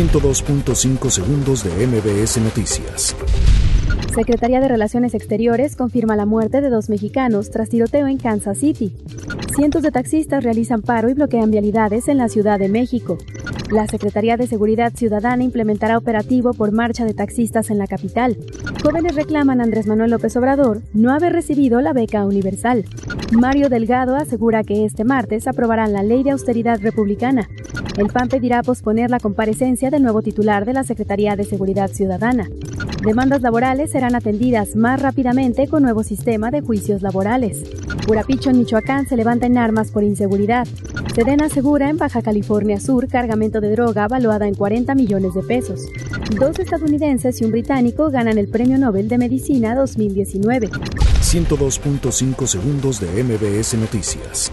102.5 segundos de MBS Noticias. Secretaría de Relaciones Exteriores confirma la muerte de dos mexicanos tras tiroteo en Kansas City. Cientos de taxistas realizan paro y bloquean vialidades en la Ciudad de México. La Secretaría de Seguridad Ciudadana implementará operativo por marcha de taxistas en la capital. Jóvenes reclaman Andrés Manuel López Obrador no haber recibido la beca universal. Mario Delgado asegura que este martes aprobarán la ley de austeridad republicana. El PAN pedirá posponer la comparecencia del nuevo titular de la Secretaría de Seguridad Ciudadana. Demandas laborales serán atendidas más rápidamente con nuevo sistema de juicios laborales. Purapicho en Michoacán se levanta en armas por inseguridad. Sedena asegura en Baja California Sur cargamento de droga valuada en 40 millones de pesos. Dos estadounidenses y un británico ganan el Premio Nobel de Medicina 2019. 102.5 segundos de MBS Noticias.